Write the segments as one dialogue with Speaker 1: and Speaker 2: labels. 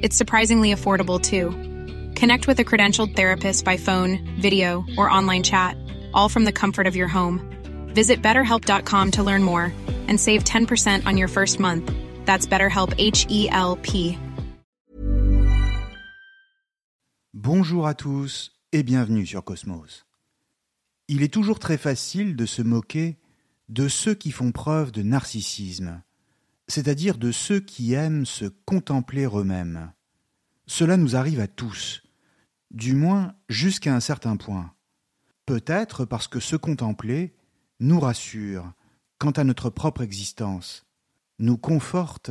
Speaker 1: It's surprisingly affordable too. Connect with a credentialed therapist by phone, video, or online chat, all from the comfort of your home. Visit betterhelp.com to learn more and save 10% on your first month. That's BetterHelp H E L P.
Speaker 2: Bonjour à tous et bienvenue sur Cosmos. Il est toujours très facile de se moquer de ceux qui font preuve de narcissisme, c'est-à-dire de ceux qui aiment se contempler eux-mêmes. Cela nous arrive à tous, du moins jusqu'à un certain point. Peut-être parce que se contempler nous rassure quant à notre propre existence, nous conforte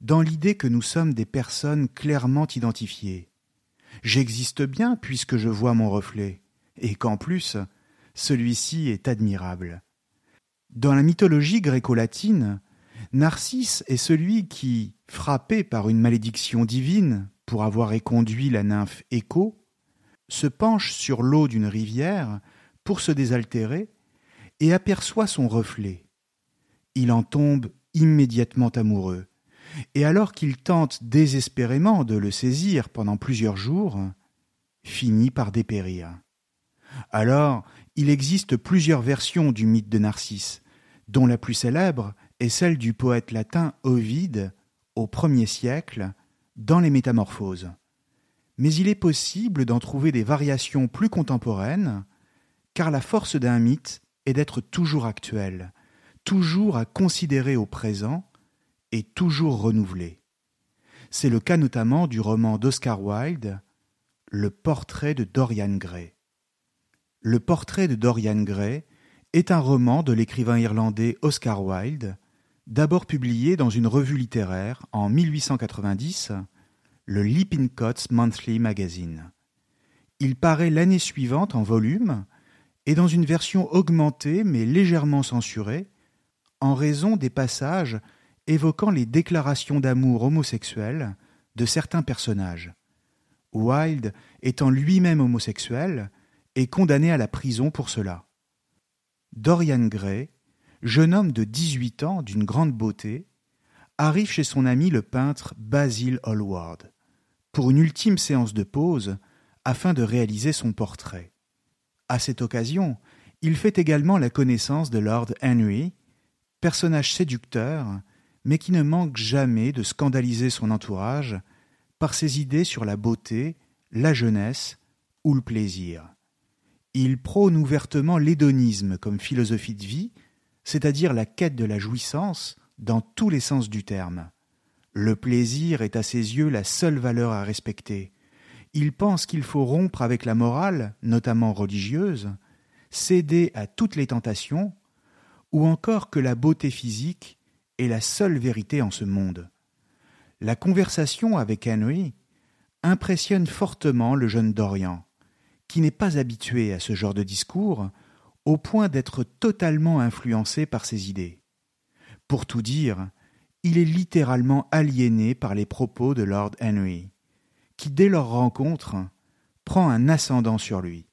Speaker 2: dans l'idée que nous sommes des personnes clairement identifiées. J'existe bien puisque je vois mon reflet, et qu'en plus, celui-ci est admirable. Dans la mythologie gréco-latine, Narcisse est celui qui, frappé par une malédiction divine pour avoir éconduit la nymphe Écho, se penche sur l'eau d'une rivière pour se désaltérer et aperçoit son reflet. Il en tombe immédiatement amoureux, et alors qu'il tente désespérément de le saisir pendant plusieurs jours, finit par dépérir. Alors, il existe plusieurs versions du mythe de Narcisse, dont la plus célèbre est celle du poète latin Ovide au premier siècle dans les Métamorphoses. Mais il est possible d'en trouver des variations plus contemporaines, car la force d'un mythe est d'être toujours actuel, toujours à considérer au présent et toujours renouvelé. C'est le cas notamment du roman d'Oscar Wilde, Le portrait de Dorian Gray. Le portrait de Dorian Gray est un roman de l'écrivain irlandais Oscar Wilde, d'abord publié dans une revue littéraire en 1890, le Lippincott's Monthly Magazine. Il paraît l'année suivante en volume et dans une version augmentée mais légèrement censurée, en raison des passages évoquant les déclarations d'amour homosexuelles de certains personnages. Wilde étant lui-même homosexuel, est condamné à la prison pour cela. Dorian Gray, jeune homme de 18 ans d'une grande beauté, arrive chez son ami le peintre Basil Hallward pour une ultime séance de pose afin de réaliser son portrait. À cette occasion, il fait également la connaissance de Lord Henry, personnage séducteur, mais qui ne manque jamais de scandaliser son entourage par ses idées sur la beauté, la jeunesse ou le plaisir. Il prône ouvertement l'hédonisme comme philosophie de vie, c'est-à-dire la quête de la jouissance dans tous les sens du terme. Le plaisir est à ses yeux la seule valeur à respecter. Il pense qu'il faut rompre avec la morale, notamment religieuse, céder à toutes les tentations, ou encore que la beauté physique est la seule vérité en ce monde. La conversation avec Henry impressionne fortement le jeune Dorian qui n'est pas habitué à ce genre de discours, au point d'être totalement influencé par ses idées. Pour tout dire, il est littéralement aliéné par les propos de Lord Henry, qui dès leur rencontre prend un ascendant sur lui.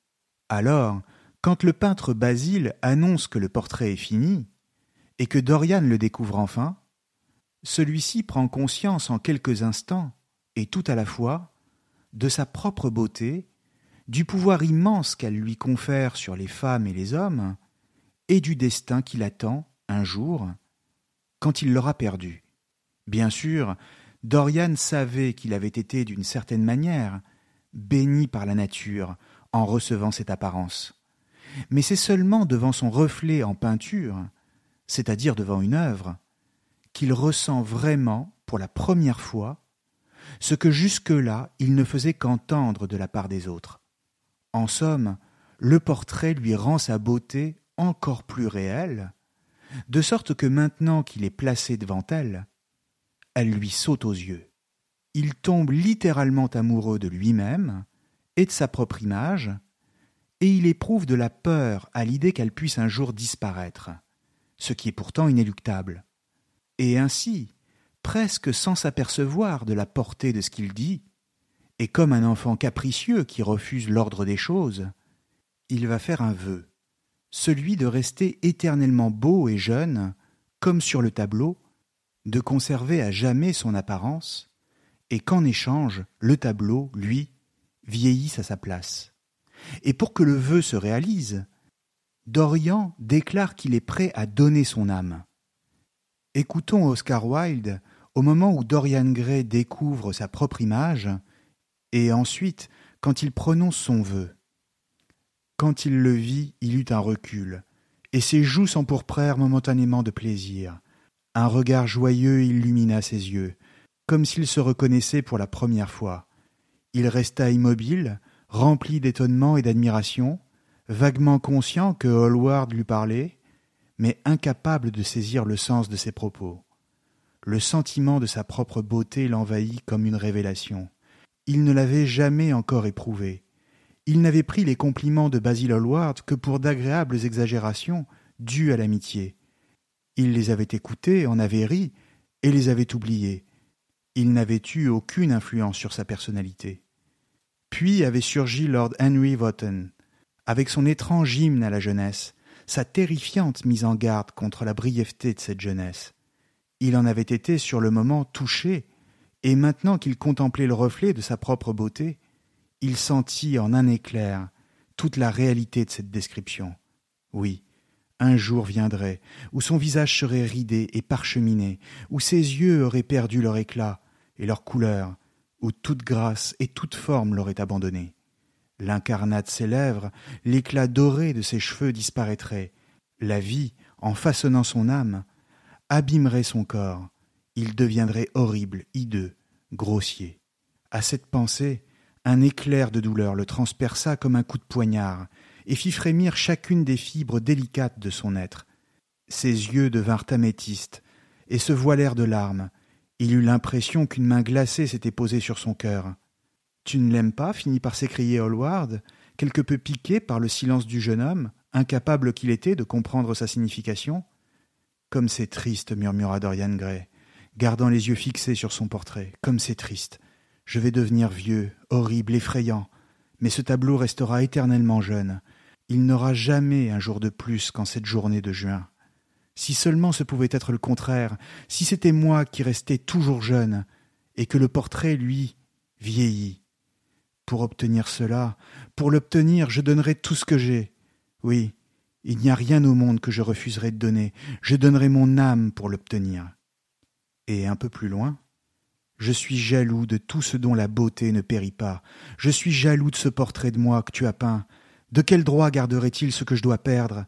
Speaker 2: Alors, quand le peintre Basile annonce que le portrait est fini, et que Dorian le découvre enfin, celui-ci prend conscience en quelques instants, et tout à la fois, de sa propre beauté du pouvoir immense qu'elle lui confère sur les femmes et les hommes, et du destin qui l'attend, un jour, quand il l'aura perdu. Bien sûr, Dorian savait qu'il avait été d'une certaine manière béni par la nature, en recevant cette apparence. Mais c'est seulement devant son reflet en peinture, c'est-à-dire devant une œuvre, qu'il ressent vraiment, pour la première fois, ce que jusque-là il ne faisait qu'entendre de la part des autres. En somme, le portrait lui rend sa beauté encore plus réelle, de sorte que maintenant qu'il est placé devant elle, elle lui saute aux yeux. Il tombe littéralement amoureux de lui-même et de sa propre image, et il éprouve de la peur à l'idée qu'elle puisse un jour disparaître, ce qui est pourtant inéluctable. Et ainsi, presque sans s'apercevoir de la portée de ce qu'il dit, et comme un enfant capricieux qui refuse l'ordre des choses, il va faire un vœu, celui de rester éternellement beau et jeune, comme sur le tableau, de conserver à jamais son apparence, et qu'en échange, le tableau, lui, vieillisse à sa place. Et pour que le vœu se réalise, Dorian déclare qu'il est prêt à donner son âme. Écoutons Oscar Wilde au moment où Dorian Gray découvre sa propre image, et ensuite quand il prononce son vœu. Quand il le vit, il eut un recul, et ses joues s'empourprèrent momentanément de plaisir. Un regard joyeux illumina ses yeux, comme s'il se reconnaissait pour la première fois. Il resta immobile, rempli d'étonnement et d'admiration, vaguement conscient que Hallward lui parlait, mais incapable de saisir le sens de ses propos. Le sentiment de sa propre beauté l'envahit comme une révélation. Il ne l'avait jamais encore éprouvé. Il n'avait pris les compliments de Basil Hallward que pour d'agréables exagérations dues à l'amitié. Il les avait écoutés, en avait ri, et les avait oubliés. Il n'avait eu aucune influence sur sa personnalité. Puis avait surgi Lord Henry Wotton, avec son étrange hymne à la jeunesse, sa terrifiante mise en garde contre la brièveté de cette jeunesse. Il en avait été sur le moment touché, et maintenant qu'il contemplait le reflet de sa propre beauté, il sentit en un éclair toute la réalité de cette description. Oui, un jour viendrait où son visage serait ridé et parcheminé, où ses yeux auraient perdu leur éclat et leur couleur, où toute grâce et toute forme l'auraient abandonné. L'incarnat de ses lèvres, l'éclat doré de ses cheveux disparaîtrait. La vie, en façonnant son âme, abîmerait son corps. Il deviendrait horrible, hideux, grossier. À cette pensée, un éclair de douleur le transperça comme un coup de poignard, et fit frémir chacune des fibres délicates de son être. Ses yeux devinrent améthystes, et se voilèrent de larmes, il eut l'impression qu'une main glacée s'était posée sur son cœur. Tu ne l'aimes pas? finit par s'écrier Hallward, quelque peu piqué par le silence du jeune homme, incapable qu'il était de comprendre sa signification. Comme c'est triste, murmura Dorian Gray, gardant les yeux fixés sur son portrait. Comme c'est triste. Je vais devenir vieux, horrible, effrayant, mais ce tableau restera éternellement jeune. Il n'aura jamais un jour de plus qu'en cette journée de juin. Si seulement ce pouvait être le contraire, si c'était moi qui restais toujours jeune, et que le portrait, lui, vieillit. Pour obtenir cela, pour l'obtenir, je donnerai tout ce que j'ai. Oui, il n'y a rien au monde que je refuserai de donner, je donnerai mon âme pour l'obtenir. Et un peu plus loin, je suis jaloux de tout ce dont la beauté ne périt pas, je suis jaloux de ce portrait de moi que tu as peint. De quel droit garderait-il ce que je dois perdre?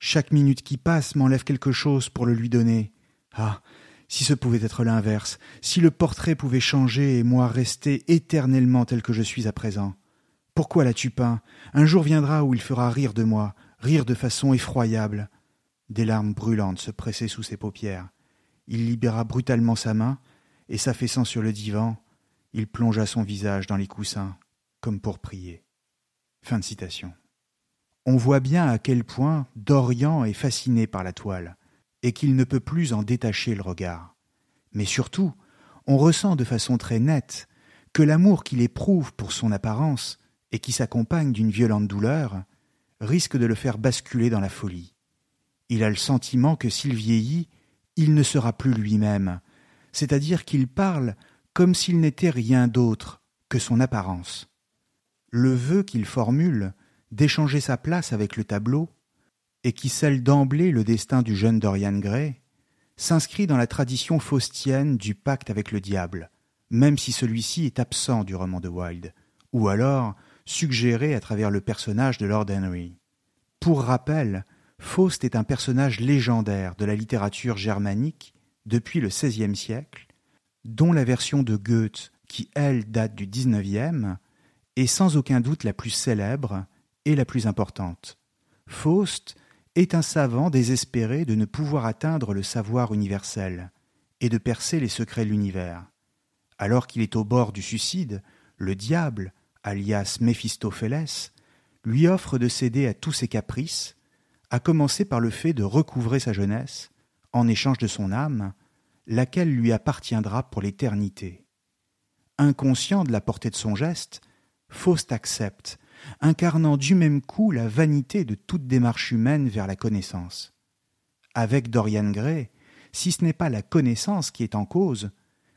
Speaker 2: Chaque minute qui passe m'enlève quelque chose pour le lui donner. Ah. Si ce pouvait être l'inverse, si le portrait pouvait changer et moi rester éternellement tel que je suis à présent. Pourquoi l'as-tu peint? Un jour viendra où il fera rire de moi, rire de façon effroyable. Des larmes brûlantes se pressaient sous ses paupières. Il libéra brutalement sa main, et s'affaissant sur le divan, il plongea son visage dans les coussins, comme pour prier. On voit bien à quel point Dorian est fasciné par la toile, et qu'il ne peut plus en détacher le regard. Mais surtout, on ressent de façon très nette que l'amour qu'il éprouve pour son apparence, et qui s'accompagne d'une violente douleur, risque de le faire basculer dans la folie. Il a le sentiment que s'il vieillit, il ne sera plus lui-même, c'est-à-dire qu'il parle comme s'il n'était rien d'autre que son apparence. Le vœu qu'il formule d'échanger sa place avec le tableau, et qui scelle d'emblée le destin du jeune Dorian Gray, s'inscrit dans la tradition faustienne du pacte avec le diable, même si celui-ci est absent du roman de Wilde, ou alors suggéré à travers le personnage de Lord Henry. Pour rappel, Faust est un personnage légendaire de la littérature germanique depuis le XVIe siècle, dont la version de Goethe, qui elle date du XIXe, est sans aucun doute la plus célèbre et la plus importante. Faust est un savant désespéré de ne pouvoir atteindre le savoir universel et de percer les secrets de l'univers. Alors qu'il est au bord du suicide, le diable, alias Méphistophélès, lui offre de céder à tous ses caprices, à commencer par le fait de recouvrer sa jeunesse, en échange de son âme, laquelle lui appartiendra pour l'éternité. Inconscient de la portée de son geste, Faust accepte, incarnant du même coup la vanité de toute démarche humaine vers la connaissance. Avec Dorian Gray, si ce n'est pas la connaissance qui est en cause,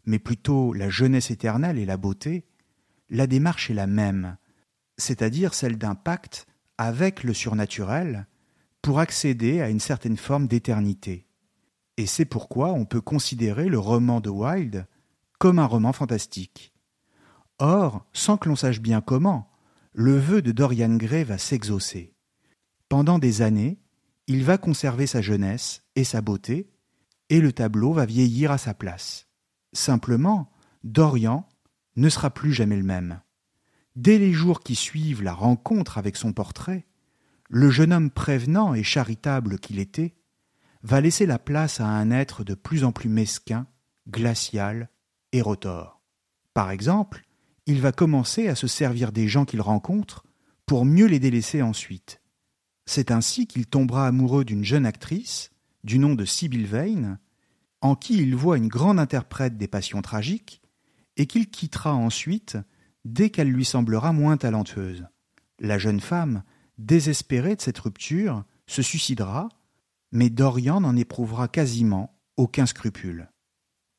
Speaker 2: mais plutôt la jeunesse éternelle et la beauté, la démarche est la même, c'est-à-dire celle d'un pacte avec le surnaturel pour accéder à une certaine forme d'éternité. Et c'est pourquoi on peut considérer le roman de Wilde comme un roman fantastique. Or, sans que l'on sache bien comment, le vœu de Dorian Gray va s'exaucer. Pendant des années, il va conserver sa jeunesse et sa beauté, et le tableau va vieillir à sa place. Simplement, Dorian ne sera plus jamais le même. Dès les jours qui suivent la rencontre avec son portrait, le jeune homme prévenant et charitable qu'il était va laisser la place à un être de plus en plus mesquin, glacial et rotor. Par exemple, il va commencer à se servir des gens qu'il rencontre pour mieux les délaisser ensuite. C'est ainsi qu'il tombera amoureux d'une jeune actrice, du nom de Sibyl Vane, en qui il voit une grande interprète des passions tragiques, et qu'il quittera ensuite dès qu'elle lui semblera moins talentueuse. La jeune femme, désespérée de cette rupture, se suicidera, mais Dorian n'en éprouvera quasiment aucun scrupule.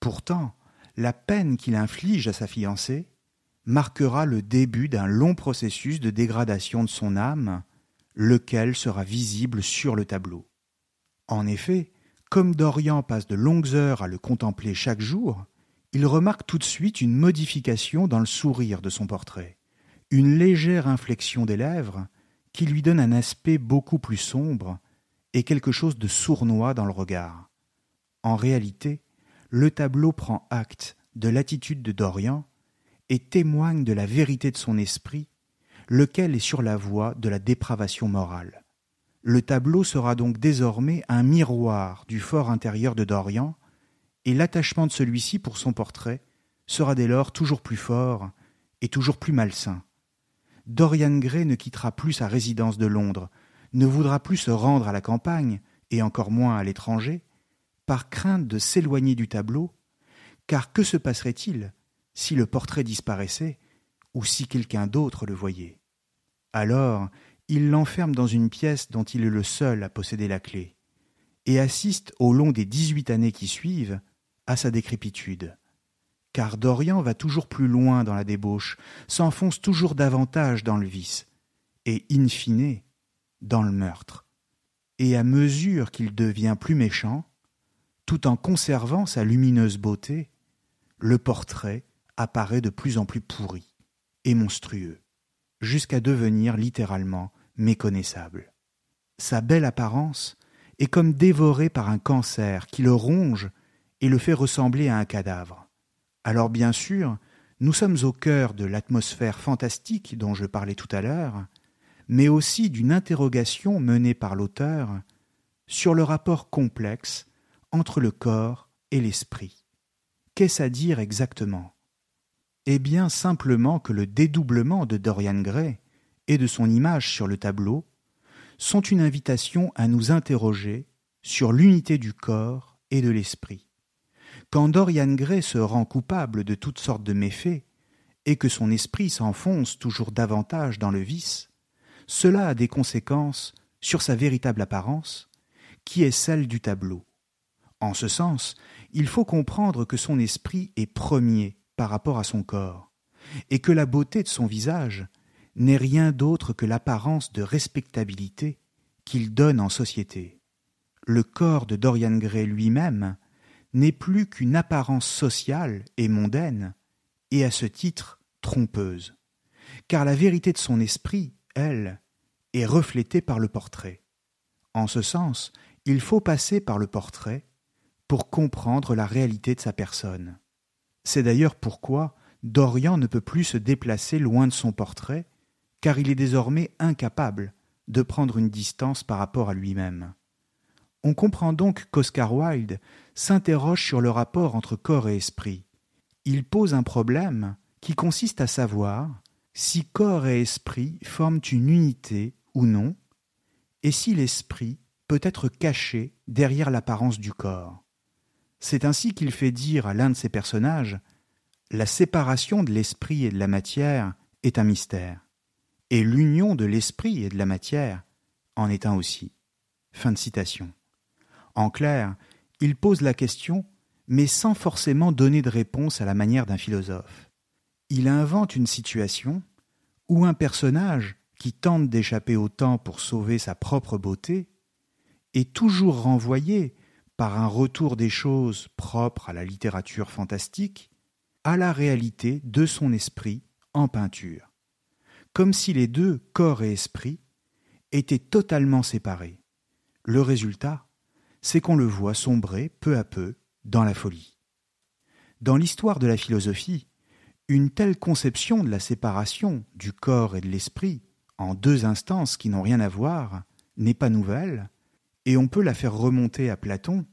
Speaker 2: Pourtant, la peine qu'il inflige à sa fiancée marquera le début d'un long processus de dégradation de son âme, lequel sera visible sur le tableau. En effet, comme Dorian passe de longues heures à le contempler chaque jour, il remarque tout de suite une modification dans le sourire de son portrait, une légère inflexion des lèvres qui lui donne un aspect beaucoup plus sombre et quelque chose de sournois dans le regard. En réalité, le tableau prend acte de l'attitude de Dorian et témoigne de la vérité de son esprit, lequel est sur la voie de la dépravation morale. Le tableau sera donc désormais un miroir du fort intérieur de Dorian, et l'attachement de celui-ci pour son portrait sera dès lors toujours plus fort et toujours plus malsain. Dorian Gray ne quittera plus sa résidence de Londres, ne voudra plus se rendre à la campagne, et encore moins à l'étranger, par crainte de s'éloigner du tableau, car que se passerait-il si le portrait disparaissait ou si quelqu'un d'autre le voyait? Alors, il l'enferme dans une pièce dont il est le seul à posséder la clé, et assiste au long des dix-huit années qui suivent à sa décrépitude. Car Dorian va toujours plus loin dans la débauche, s'enfonce toujours davantage dans le vice, et in fine dans le meurtre. Et à mesure qu'il devient plus méchant, tout en conservant sa lumineuse beauté, le portrait apparaît de plus en plus pourri et monstrueux, jusqu'à devenir littéralement méconnaissable. Sa belle apparence est comme dévorée par un cancer qui le ronge et le fait ressembler à un cadavre. Alors bien sûr, nous sommes au cœur de l'atmosphère fantastique dont je parlais tout à l'heure, mais aussi d'une interrogation menée par l'auteur sur le rapport complexe entre le corps et l'esprit. Qu'est-ce à dire exactement? Eh bien simplement que le dédoublement de Dorian Gray et de son image sur le tableau sont une invitation à nous interroger sur l'unité du corps et de l'esprit. Quand Dorian Gray se rend coupable de toutes sortes de méfaits, et que son esprit s'enfonce toujours davantage dans le vice, cela a des conséquences sur sa véritable apparence, qui est celle du tableau. En ce sens, il faut comprendre que son esprit est premier par rapport à son corps, et que la beauté de son visage n'est rien d'autre que l'apparence de respectabilité qu'il donne en société. Le corps de Dorian Gray lui-même n'est plus qu'une apparence sociale et mondaine, et à ce titre trompeuse, car la vérité de son esprit, elle, est reflétée par le portrait. En ce sens, il faut passer par le portrait pour comprendre la réalité de sa personne. C'est d'ailleurs pourquoi Dorian ne peut plus se déplacer loin de son portrait, car il est désormais incapable de prendre une distance par rapport à lui-même. On comprend donc qu'Oscar Wilde s'interroge sur le rapport entre corps et esprit. Il pose un problème qui consiste à savoir si corps et esprit forment une unité ou non, et si l'esprit peut être caché derrière l'apparence du corps. C'est ainsi qu'il fait dire à l'un de ses personnages La séparation de l'esprit et de la matière est un mystère, et l'union de l'esprit et de la matière en est un aussi. Fin de citation. En clair, il pose la question, mais sans forcément donner de réponse à la manière d'un philosophe. Il invente une situation où un personnage qui tente d'échapper au temps pour sauver sa propre beauté est toujours renvoyé par un retour des choses propres à la littérature fantastique à la réalité de son esprit en peinture, comme si les deux, corps et esprit, étaient totalement séparés. Le résultat, c'est qu'on le voit sombrer peu à peu dans la folie. Dans l'histoire de la philosophie, une telle conception de la séparation du corps et de l'esprit en deux instances qui n'ont rien à voir n'est pas nouvelle, et on peut la faire remonter à Platon,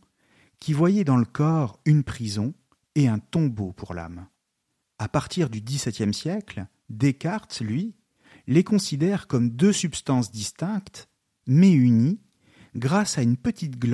Speaker 2: qui voyait dans le corps une prison et un tombeau pour l'âme. À partir du XVIIe siècle, Descartes, lui, les considère comme deux substances distinctes, mais unies, grâce à une petite glande.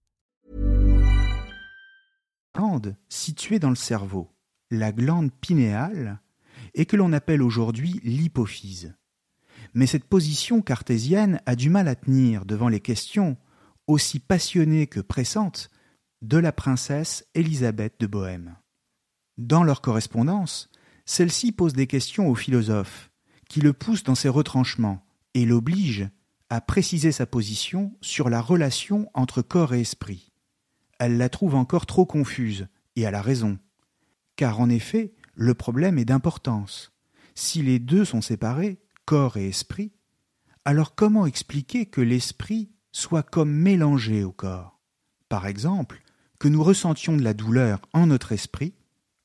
Speaker 2: Glande située dans le cerveau, la glande pinéale, et que l'on appelle aujourd'hui l'hypophyse. Mais cette position cartésienne a du mal à tenir devant les questions, aussi passionnées que pressantes, de la princesse Élisabeth de Bohême. Dans leur correspondance, celle-ci pose des questions au philosophe, qui le pousse dans ses retranchements et l'oblige à préciser sa position sur la relation entre corps et esprit. Elle la trouve encore trop confuse, et elle a raison. Car en effet, le problème est d'importance. Si les deux sont séparés, corps et esprit, alors comment expliquer que l'esprit soit comme mélangé au corps? Par exemple, que nous ressentions de la douleur en notre esprit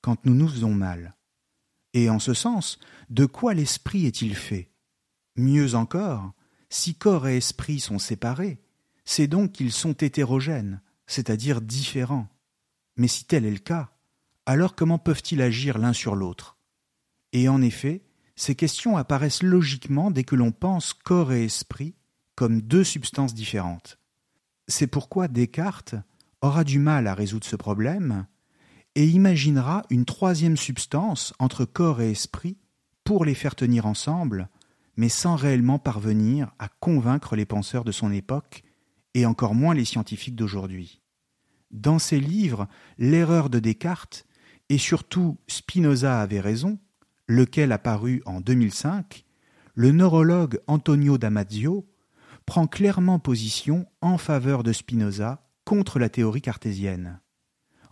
Speaker 2: quand nous nous faisons mal. Et en ce sens, de quoi l'esprit est-il fait? Mieux encore, si corps et esprit sont séparés, c'est donc qu'ils sont hétérogènes, c'est-à-dire différents. Mais si tel est le cas, alors comment peuvent-ils agir l'un sur l'autre? Et en effet, ces questions apparaissent logiquement dès que l'on pense corps et esprit comme deux substances différentes. C'est pourquoi Descartes aura du mal à résoudre ce problème et imaginera une troisième substance entre corps et esprit pour les faire tenir ensemble, mais sans réellement parvenir à convaincre les penseurs de son époque et encore moins les scientifiques d'aujourd'hui. Dans ses livres, l'erreur de Descartes, et surtout Spinoza avait raison, lequel a paru en 2005, le neurologue Antonio Damasio prend clairement position en faveur de Spinoza contre la théorie cartésienne.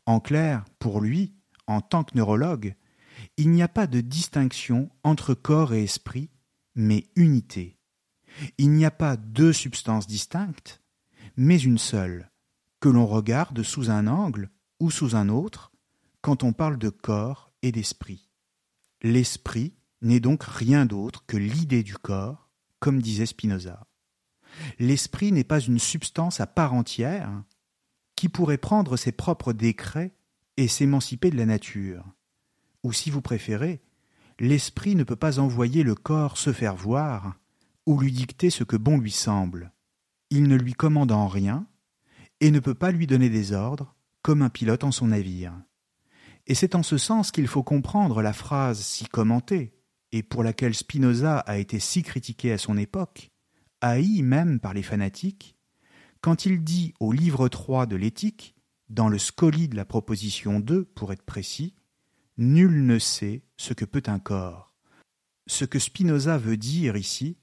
Speaker 2: En clair, pour lui, en tant que neurologue, il n'y a pas de distinction entre corps et esprit, mais unité. Il n'y a pas deux substances distinctes, mais une seule, que l'on regarde sous un angle ou sous un autre quand on parle de corps et d'esprit. L'esprit n'est donc rien d'autre que l'idée du corps, comme disait Spinoza. L'esprit n'est pas une substance à part entière qui pourrait prendre ses propres décrets et s'émanciper de la nature. Ou si vous préférez, l'esprit ne peut pas envoyer le corps se faire voir ou lui dicter ce que bon lui semble. Il ne lui commande en rien et ne peut pas lui donner des ordres comme un pilote en son navire. Et c'est en ce sens qu'il faut comprendre la phrase si commentée, et pour laquelle Spinoza a été si critiqué à son époque, haï même par les fanatiques, quand il dit au livre 3 de l'éthique, dans le scoli de la proposition 2 pour être précis, Nul ne sait ce que peut un corps. Ce que Spinoza veut dire ici,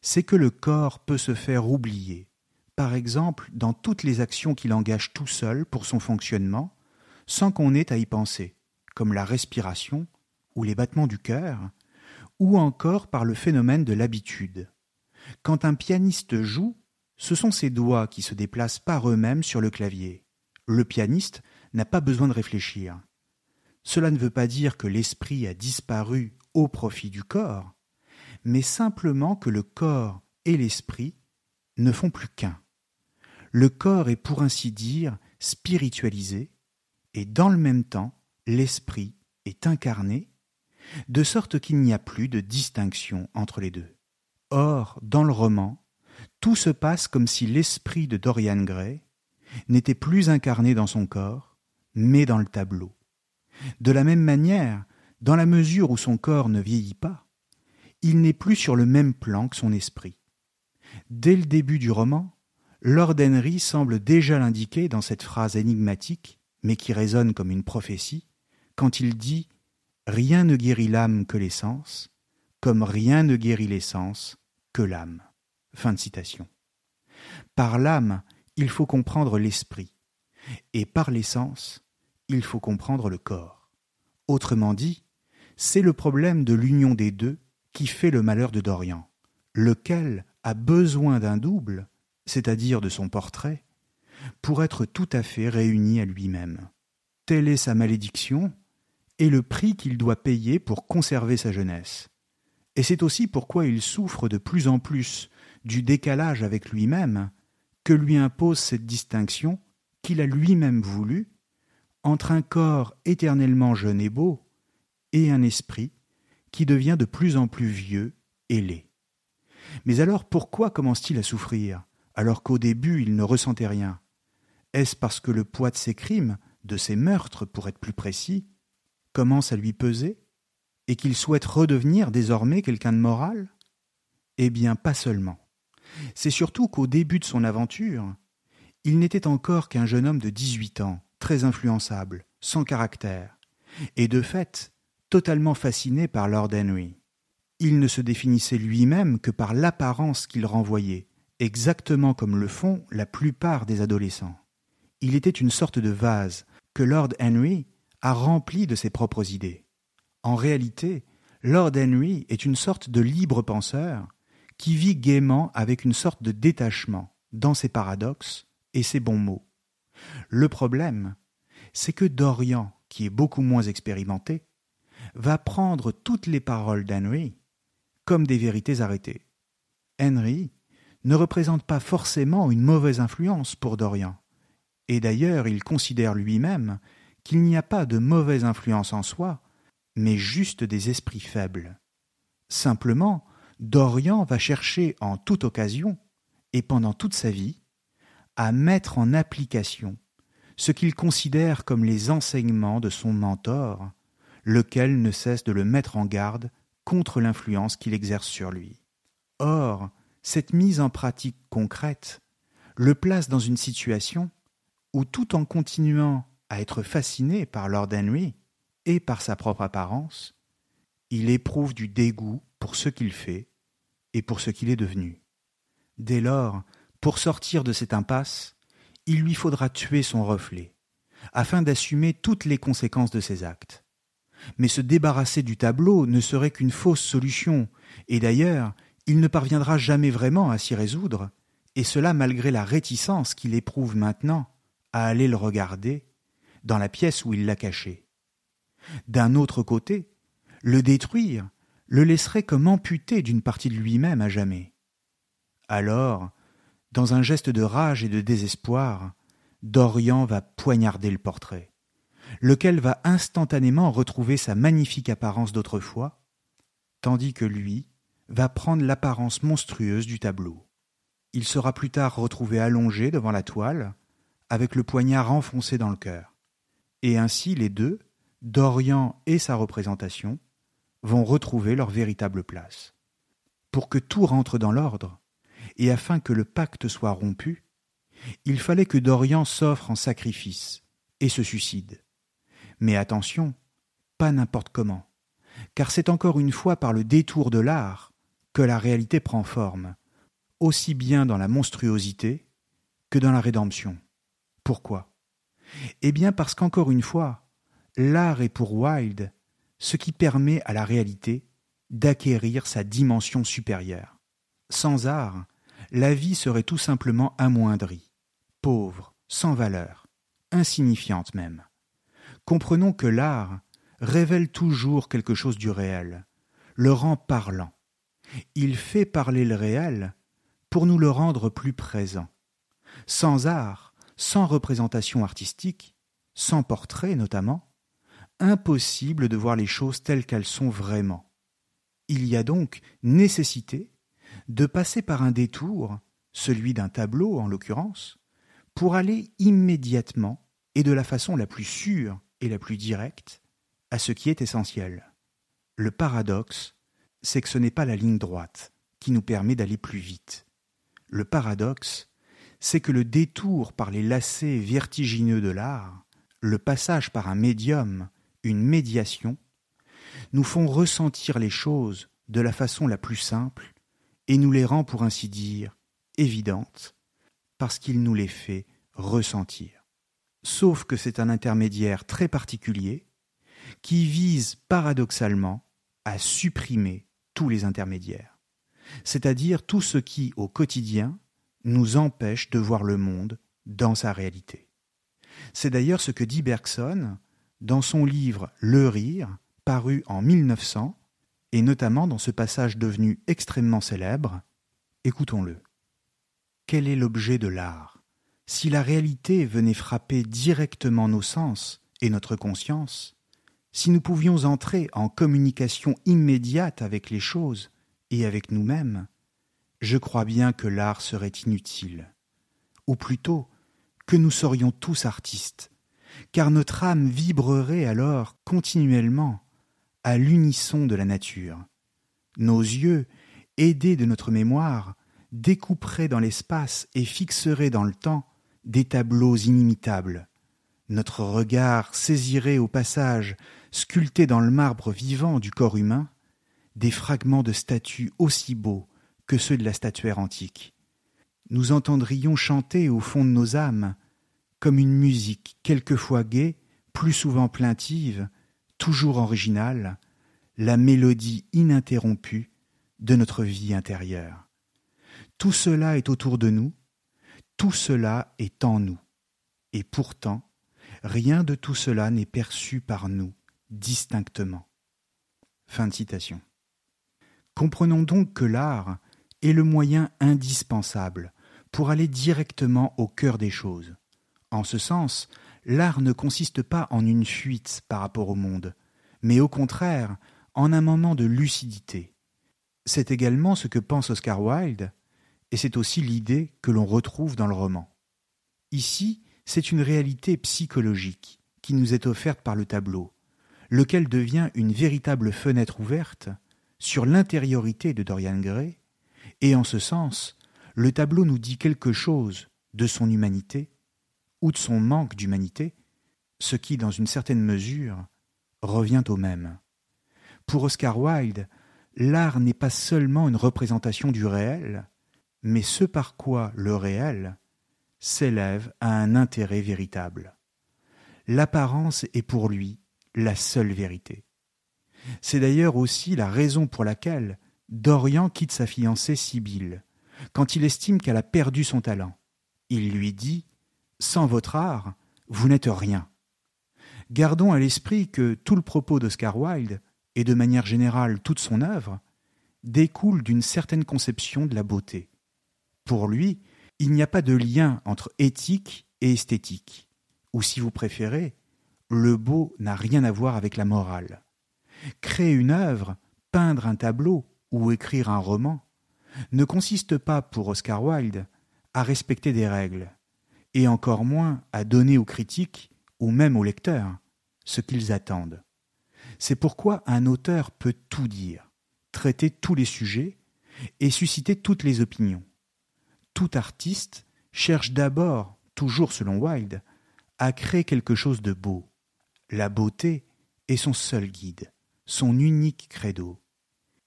Speaker 2: c'est que le corps peut se faire oublier, par exemple dans toutes les actions qu'il engage tout seul pour son fonctionnement, sans qu'on ait à y penser, comme la respiration ou les battements du cœur, ou encore par le phénomène de l'habitude. Quand un pianiste joue, ce sont ses doigts qui se déplacent par eux-mêmes sur le clavier. Le pianiste n'a pas besoin de réfléchir. Cela ne veut pas dire que l'esprit a disparu au profit du corps, mais simplement que le corps et l'esprit ne font plus qu'un. Le corps est pour ainsi dire spiritualisé, et dans le même temps, l'esprit est incarné, de sorte qu'il n'y a plus de distinction entre les deux. Or, dans le roman, tout se passe comme si l'esprit de Dorian Gray n'était plus incarné dans son corps, mais dans le tableau. De la même manière, dans la mesure où son corps ne vieillit pas, il n'est plus sur le même plan que son esprit. Dès le début du roman, Lord Henry semble déjà l'indiquer dans cette phrase énigmatique, mais qui résonne comme une prophétie, quand il dit Rien ne guérit l'âme que l'essence, comme rien ne guérit l'essence que l'âme. Fin de citation. Par l'âme, il faut comprendre l'esprit, et par l'essence, il faut comprendre le corps. Autrement dit, c'est le problème de l'union des deux qui fait le malheur de Dorian, lequel a besoin d'un double, c'est-à-dire de son portrait, pour être tout à fait réuni à lui-même. Telle est sa malédiction et le prix qu'il doit payer pour conserver sa jeunesse. Et c'est aussi pourquoi il souffre de plus en plus du décalage avec lui-même que lui impose cette distinction qu'il a lui-même voulu entre un corps éternellement jeune et beau et un esprit qui devient de plus en plus vieux et laid. Mais alors pourquoi commence-t-il à souffrir alors qu'au début il ne ressentait rien? Est-ce parce que le poids de ses crimes, de ses meurtres pour être plus précis, commence à lui peser et qu'il souhaite redevenir désormais quelqu'un de moral? Eh bien, pas seulement. C'est surtout qu'au début de son aventure, il n'était encore qu'un jeune homme de dix-huit ans, très influençable, sans caractère, et de fait totalement fasciné par Lord Henry. Il ne se définissait lui-même que par l'apparence qu'il renvoyait, exactement comme le font la plupart des adolescents. Il était une sorte de vase que Lord Henry a rempli de ses propres idées. En réalité, Lord Henry est une sorte de libre penseur qui vit gaiement avec une sorte de détachement dans ses paradoxes et ses bons mots. Le problème, c'est que Dorian, qui est beaucoup moins expérimenté, va prendre toutes les paroles d'Henry comme des vérités arrêtées. Henry ne représente pas forcément une mauvaise influence pour Dorian, et d'ailleurs il considère lui-même qu'il n'y a pas de mauvaise influence en soi, mais juste des esprits faibles. Simplement, Dorian va chercher en toute occasion, et pendant toute sa vie, à mettre en application ce qu'il considère comme les enseignements de son mentor, lequel ne cesse de le mettre en garde contre l'influence qu'il exerce sur lui. Or, cette mise en pratique concrète le place dans une situation où tout en continuant à être fasciné par Lord Henry et par sa propre apparence, il éprouve du dégoût pour ce qu'il fait et pour ce qu'il est devenu. Dès lors, pour sortir de cette impasse, il lui faudra tuer son reflet, afin d'assumer toutes les conséquences de ses actes. Mais se débarrasser du tableau ne serait qu'une fausse solution, et d'ailleurs, il ne parviendra jamais vraiment à s'y résoudre, et cela malgré la réticence qu'il éprouve maintenant à aller le regarder dans la pièce où il l'a caché. D'un autre côté, le détruire le laisserait comme amputé d'une partie de lui-même à jamais. Alors, dans un geste de rage et de désespoir, Dorian va poignarder le portrait, lequel va instantanément retrouver sa magnifique apparence d'autrefois, tandis que lui va prendre l'apparence monstrueuse du tableau. Il sera plus tard retrouvé allongé devant la toile, avec le poignard enfoncé dans le cœur. Et ainsi les deux, Dorian et sa représentation, vont retrouver leur véritable place. Pour que tout rentre dans l'ordre, et afin que le pacte soit rompu, il fallait que Dorian s'offre en sacrifice et se suicide. Mais attention, pas n'importe comment, car c'est encore une fois par le détour de l'art que la réalité prend forme, aussi bien dans la monstruosité que dans la rédemption. Pourquoi? Eh bien parce qu'encore une fois, l'art est pour Wilde ce qui permet à la réalité d'acquérir sa dimension supérieure. Sans art, la vie serait tout simplement amoindrie, pauvre, sans valeur, insignifiante même. Comprenons que l'art révèle toujours quelque chose du réel, le rend parlant. Il fait parler le réel pour nous le rendre plus présent. Sans art, sans représentation artistique, sans portrait notamment, impossible de voir les choses telles qu'elles sont vraiment. Il y a donc nécessité de passer par un détour, celui d'un tableau en l'occurrence, pour aller immédiatement et de la façon la plus sûre et la plus directe à ce qui est essentiel. Le paradoxe, c'est que ce n'est pas la ligne droite qui nous permet d'aller plus vite. Le paradoxe, c'est que le détour par les lacets vertigineux de l'art, le passage par un médium, une médiation, nous font ressentir les choses de la façon la plus simple et nous les rend, pour ainsi dire, évidentes, parce qu'il nous les fait ressentir. Sauf que c'est un intermédiaire très particulier qui vise paradoxalement à supprimer tous les intermédiaires c'est-à-dire tout ce qui, au quotidien, nous empêche de voir le monde dans sa réalité. C'est d'ailleurs ce que dit Bergson dans son livre Le rire, paru en 1900, et notamment dans ce passage devenu extrêmement célèbre. Écoutons-le. Quel est l'objet de l'art? Si la réalité venait frapper directement nos sens et notre conscience, si nous pouvions entrer en communication immédiate avec les choses, et avec nous-mêmes, je crois bien que l'art serait inutile, ou plutôt que nous serions tous artistes, car notre âme vibrerait alors continuellement à l'unisson de la nature. Nos yeux, aidés de notre mémoire, découperaient dans l'espace et fixeraient dans le temps des tableaux inimitables. Notre regard saisirait au passage, sculpté dans le marbre vivant du corps humain, des fragments de statues aussi beaux que ceux de la statuaire antique. Nous entendrions chanter au fond de nos âmes, comme une musique quelquefois gaie, plus souvent plaintive, toujours originale, la mélodie ininterrompue de notre vie intérieure. Tout cela est autour de nous, tout cela est en nous, et pourtant rien de tout cela n'est perçu par nous distinctement. Fin. Comprenons donc que l'art est le moyen indispensable pour aller directement au cœur des choses. En ce sens, l'art ne consiste pas en une fuite par rapport au monde, mais au contraire en un moment de lucidité. C'est également ce que pense Oscar Wilde, et c'est aussi l'idée que l'on retrouve dans le roman. Ici, c'est une réalité psychologique qui nous est offerte par le tableau, lequel devient une véritable fenêtre ouverte sur l'intériorité de Dorian Gray, et en ce sens, le tableau nous dit quelque chose de son humanité ou de son manque d'humanité, ce qui, dans une certaine mesure, revient au même. Pour Oscar Wilde, l'art n'est pas seulement une représentation du réel, mais ce par quoi le réel s'élève à un intérêt véritable. L'apparence est pour lui la seule vérité. C'est d'ailleurs aussi la raison pour laquelle Dorian quitte sa fiancée Sibylle, quand il estime qu'elle a perdu son talent. Il lui dit Sans votre art, vous n'êtes rien. Gardons à l'esprit que tout le propos d'Oscar Wilde, et de manière générale toute son œuvre, découle d'une certaine conception de la beauté. Pour lui, il n'y a pas de lien entre éthique et esthétique, ou si vous préférez, le beau n'a rien à voir avec la morale. Créer une œuvre, peindre un tableau ou écrire un roman ne consiste pas pour Oscar Wilde à respecter des règles, et encore moins à donner aux critiques ou même aux lecteurs ce qu'ils attendent. C'est pourquoi un auteur peut tout dire, traiter tous les sujets et susciter toutes les opinions. Tout artiste cherche d'abord, toujours selon Wilde, à créer quelque chose de beau, la beauté est son seul guide, son unique credo.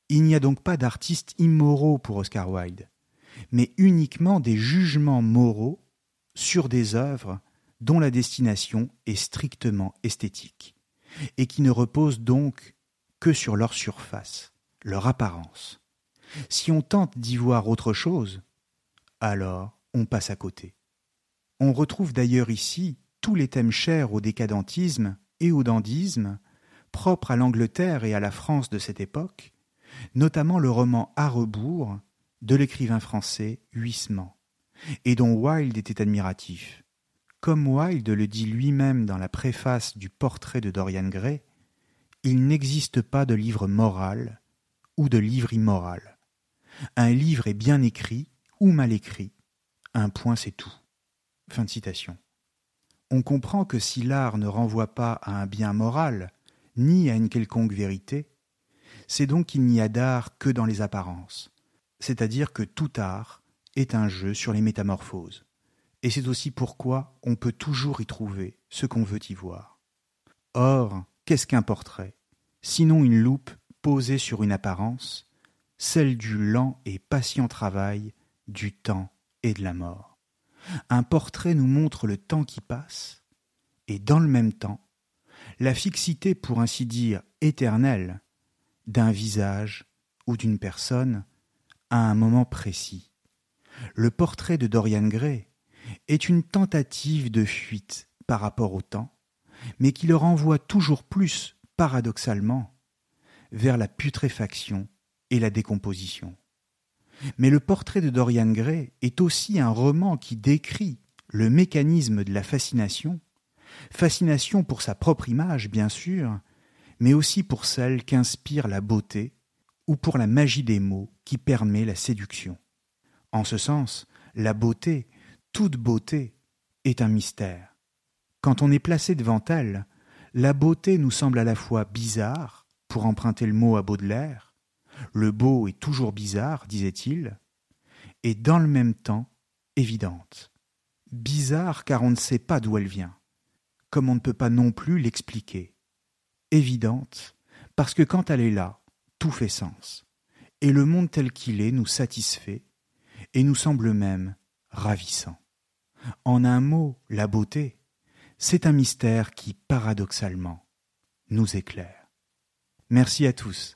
Speaker 2: Il n'y a donc pas d'artistes immoraux pour Oscar Wilde, mais uniquement des jugements moraux sur des œuvres dont la destination est strictement esthétique, et qui ne reposent donc que sur leur surface, leur apparence. Si on tente d'y voir autre chose, alors on passe à côté. On retrouve d'ailleurs ici tous les thèmes chers au décadentisme et au dandisme, propre à l'Angleterre et à la France de cette époque, notamment le roman À rebours de l'écrivain français Huysmans, et dont Wilde était admiratif. Comme Wilde le dit lui-même dans la préface du portrait de Dorian Gray, il n'existe pas de livre moral ou de livre immoral. Un livre est bien écrit ou mal écrit. Un point c'est tout. Fin de citation on comprend que si l'art ne renvoie pas à un bien moral, ni à une quelconque vérité, c'est donc qu'il n'y a d'art que dans les apparences, c'est-à-dire que tout art est un jeu sur les métamorphoses, et c'est aussi pourquoi on peut toujours y trouver ce qu'on veut y voir. Or, qu'est-ce qu'un portrait? Sinon une loupe posée sur une apparence, celle du lent et patient travail du temps et de la mort. Un portrait nous montre le temps qui passe, et dans le même temps, la fixité, pour ainsi dire, éternelle, d'un visage ou d'une personne à un moment précis. Le portrait de Dorian Gray est une tentative de fuite par rapport au temps, mais qui le renvoie toujours plus, paradoxalement, vers la putréfaction et la décomposition. Mais le portrait de Dorian Gray est aussi un roman qui décrit le mécanisme de la fascination, fascination pour sa propre image, bien sûr, mais aussi pour celle qu'inspire la beauté ou pour la magie des mots qui permet la séduction. En ce sens, la beauté, toute beauté, est un mystère. Quand on est placé devant elle, la beauté nous semble à la fois bizarre, pour emprunter le mot à Baudelaire, le beau est toujours bizarre, disait-il, et dans le même temps évidente. Bizarre car on ne sait pas d'où elle vient, comme on ne peut pas non plus l'expliquer. Évidente parce que quand elle est là, tout fait sens, et le monde tel qu'il est nous satisfait, et nous semble même ravissant. En un mot, la beauté, c'est un mystère qui, paradoxalement, nous éclaire. Merci à tous